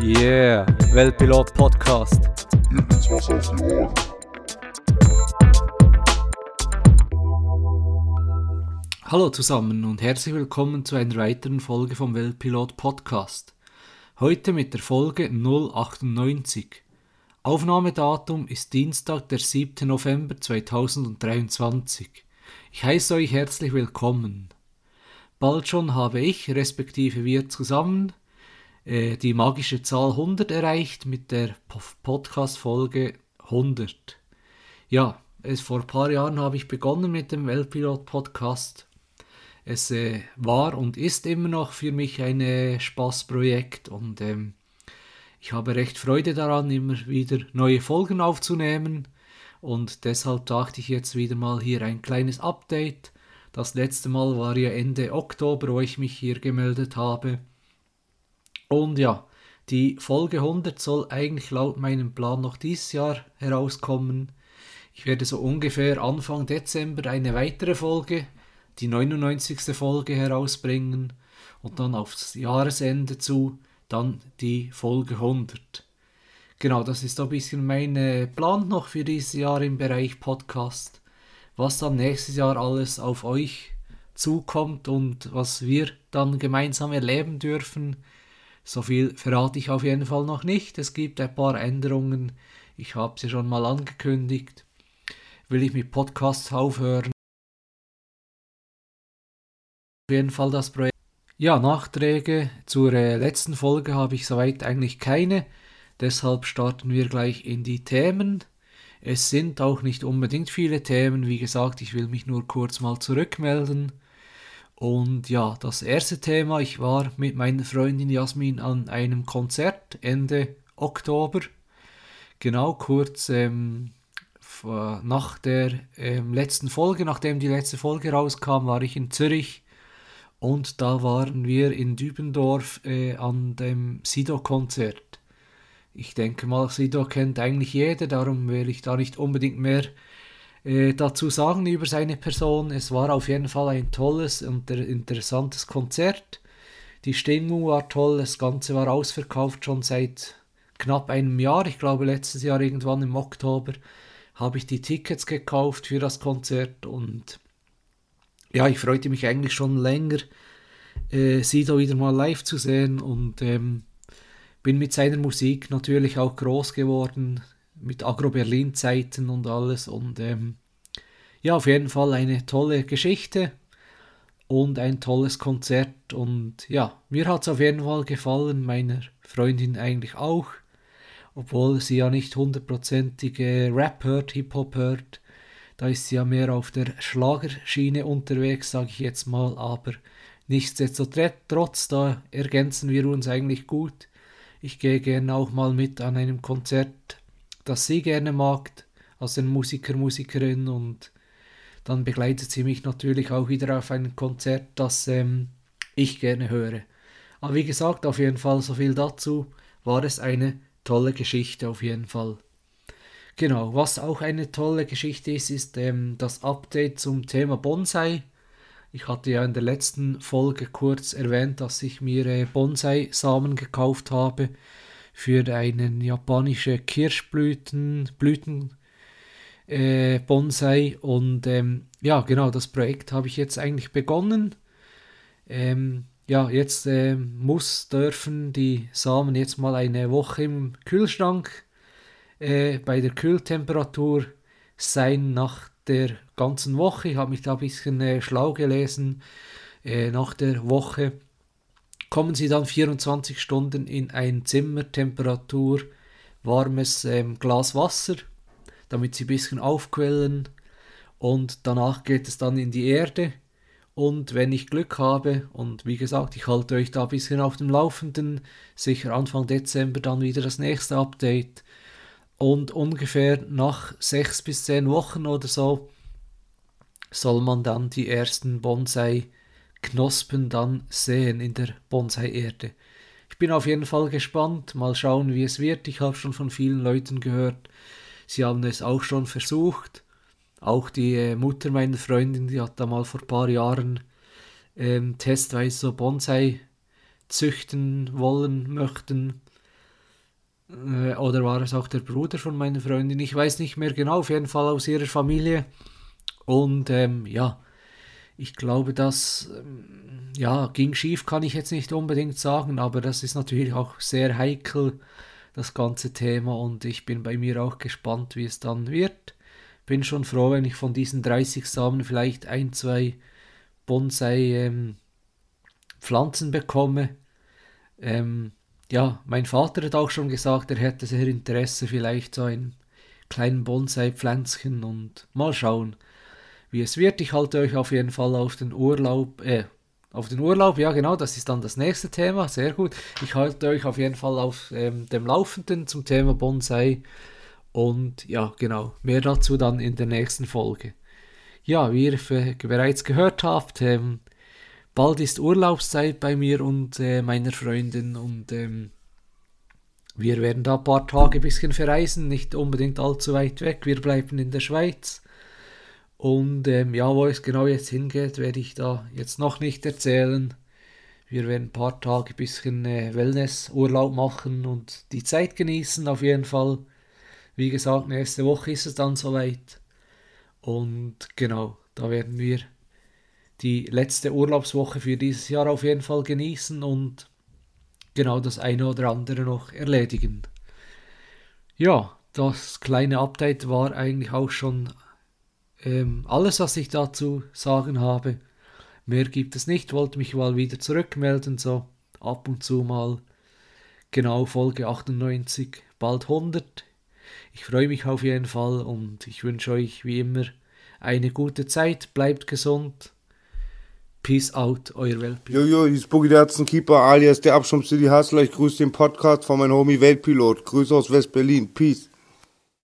Yeah, Weltpilot Podcast. Hier gibt's was auf die Ohren. Hallo zusammen und herzlich willkommen zu einer weiteren Folge vom Weltpilot Podcast. Heute mit der Folge 098. Aufnahmedatum ist Dienstag, der 7. November 2023. Ich heiße euch herzlich willkommen. Bald schon habe ich, respektive wir zusammen, äh, die magische Zahl 100 erreicht mit der Podcast-Folge 100. Ja, es, vor ein paar Jahren habe ich begonnen mit dem Weltpilot-Podcast. Es äh, war und ist immer noch für mich ein äh, Spaßprojekt und ähm, ich habe recht Freude daran, immer wieder neue Folgen aufzunehmen. Und deshalb dachte ich jetzt wieder mal hier ein kleines Update. Das letzte Mal war ja Ende Oktober, wo ich mich hier gemeldet habe. Und ja, die Folge 100 soll eigentlich laut meinem Plan noch dieses Jahr herauskommen. Ich werde so ungefähr Anfang Dezember eine weitere Folge, die 99. Folge herausbringen und dann aufs Jahresende zu, dann die Folge 100. Genau, das ist ein bisschen mein äh, Plan noch für dieses Jahr im Bereich Podcast. Was dann nächstes Jahr alles auf euch zukommt und was wir dann gemeinsam erleben dürfen, so viel verrate ich auf jeden Fall noch nicht. Es gibt ein paar Änderungen. Ich habe sie schon mal angekündigt. Will ich mit Podcasts aufhören? Auf jeden Fall das Projekt. Ja, Nachträge zur äh, letzten Folge habe ich soweit eigentlich keine. Deshalb starten wir gleich in die Themen. Es sind auch nicht unbedingt viele Themen. Wie gesagt, ich will mich nur kurz mal zurückmelden. Und ja, das erste Thema, ich war mit meiner Freundin Jasmin an einem Konzert Ende Oktober. Genau kurz ähm, nach der ähm, letzten Folge, nachdem die letzte Folge rauskam, war ich in Zürich und da waren wir in Dübendorf äh, an dem Sido-Konzert. Ich denke mal, Sido kennt eigentlich jeder, darum will ich da nicht unbedingt mehr äh, dazu sagen über seine Person. Es war auf jeden Fall ein tolles und interessantes Konzert. Die Stimmung war toll, das Ganze war ausverkauft schon seit knapp einem Jahr. Ich glaube, letztes Jahr irgendwann im Oktober habe ich die Tickets gekauft für das Konzert und ja, ich freute mich eigentlich schon länger, äh, Sido wieder mal live zu sehen und ähm, bin mit seiner Musik natürlich auch groß geworden mit Agro-Berlin-Zeiten und alles. Und ähm, ja, auf jeden Fall eine tolle Geschichte und ein tolles Konzert. Und ja, mir hat es auf jeden Fall gefallen, meiner Freundin eigentlich auch. Obwohl sie ja nicht hundertprozentige Rap hört, Hip-Hop hört. Da ist sie ja mehr auf der Schlagerschiene unterwegs, sage ich jetzt mal. Aber nichtsdestotrotz, da ergänzen wir uns eigentlich gut. Ich gehe gerne auch mal mit an einem Konzert das sie gerne mag, als ein Musiker, Musikerin und dann begleitet sie mich natürlich auch wieder auf ein Konzert, das ähm, ich gerne höre. Aber wie gesagt, auf jeden Fall so viel dazu, war es eine tolle Geschichte auf jeden Fall. Genau, was auch eine tolle Geschichte ist, ist ähm, das Update zum Thema Bonsai. Ich hatte ja in der letzten Folge kurz erwähnt, dass ich mir äh, Bonsai-Samen gekauft habe für einen japanischen Kirschblüten Blüten, äh, und ähm, ja genau das Projekt habe ich jetzt eigentlich begonnen. Ähm, ja jetzt äh, muss dürfen die Samen jetzt mal eine Woche im Kühlschrank äh, bei der Kühltemperatur sein nach der ganzen Woche. Ich habe mich da ein bisschen äh, schlau gelesen äh, nach der Woche kommen sie dann 24 Stunden in ein Zimmer, Temperatur, warmes ähm, Glas Wasser, damit sie ein bisschen aufquellen. Und danach geht es dann in die Erde. Und wenn ich Glück habe und wie gesagt, ich halte euch da ein bisschen auf dem Laufenden, sicher Anfang Dezember dann wieder das nächste Update. Und ungefähr nach sechs bis zehn Wochen oder so soll man dann die ersten Bonsai Knospen dann sehen in der Bonsai-Erde. Ich bin auf jeden Fall gespannt, mal schauen, wie es wird. Ich habe schon von vielen Leuten gehört, sie haben es auch schon versucht. Auch die äh, Mutter meiner Freundin, die hat da mal vor ein paar Jahren ähm, testweise so Bonsai züchten wollen, möchten. Äh, oder war es auch der Bruder von meiner Freundin? Ich weiß nicht mehr genau, auf jeden Fall aus ihrer Familie. Und ähm, ja, ich glaube, das ähm, ja, ging schief, kann ich jetzt nicht unbedingt sagen, aber das ist natürlich auch sehr heikel, das ganze Thema. Und ich bin bei mir auch gespannt, wie es dann wird. Bin schon froh, wenn ich von diesen 30 Samen vielleicht ein, zwei Bonsai-Pflanzen ähm, bekomme. Ähm, ja, mein Vater hat auch schon gesagt, er hätte sehr Interesse vielleicht so ein kleinen Bonsai-Pflänzchen und mal schauen, wie es wird. Ich halte euch auf jeden Fall auf den Urlaub, äh, auf den Urlaub, ja genau, das ist dann das nächste Thema, sehr gut. Ich halte euch auf jeden Fall auf ähm, dem Laufenden zum Thema Bonsai und ja, genau, mehr dazu dann in der nächsten Folge. Ja, wie ihr bereits gehört habt, ähm, bald ist Urlaubszeit bei mir und äh, meiner Freundin und ähm, wir werden da ein paar Tage ein bisschen verreisen, nicht unbedingt allzu weit weg. Wir bleiben in der Schweiz. Und ähm, ja, wo es genau jetzt hingeht, werde ich da jetzt noch nicht erzählen. Wir werden ein paar Tage ein bisschen äh, Wellnessurlaub machen und die Zeit genießen auf jeden Fall. Wie gesagt, nächste Woche ist es dann soweit. Und genau, da werden wir die letzte Urlaubswoche für dieses Jahr auf jeden Fall genießen und genau das eine oder andere noch erledigen. Ja, das kleine Update war eigentlich auch schon ähm, alles, was ich dazu sagen habe. Mehr gibt es nicht, wollte mich mal wieder zurückmelden, so ab und zu mal. Genau, Folge 98, bald 100. Ich freue mich auf jeden Fall und ich wünsche euch wie immer eine gute Zeit, bleibt gesund Peace out, euer Weltpilot. Jojo, ist Boogie der Keeper alias der Abschirm City Hustler. Ich grüße den Podcast von meinem Homie Weltpilot. Grüße aus West-Berlin. Peace.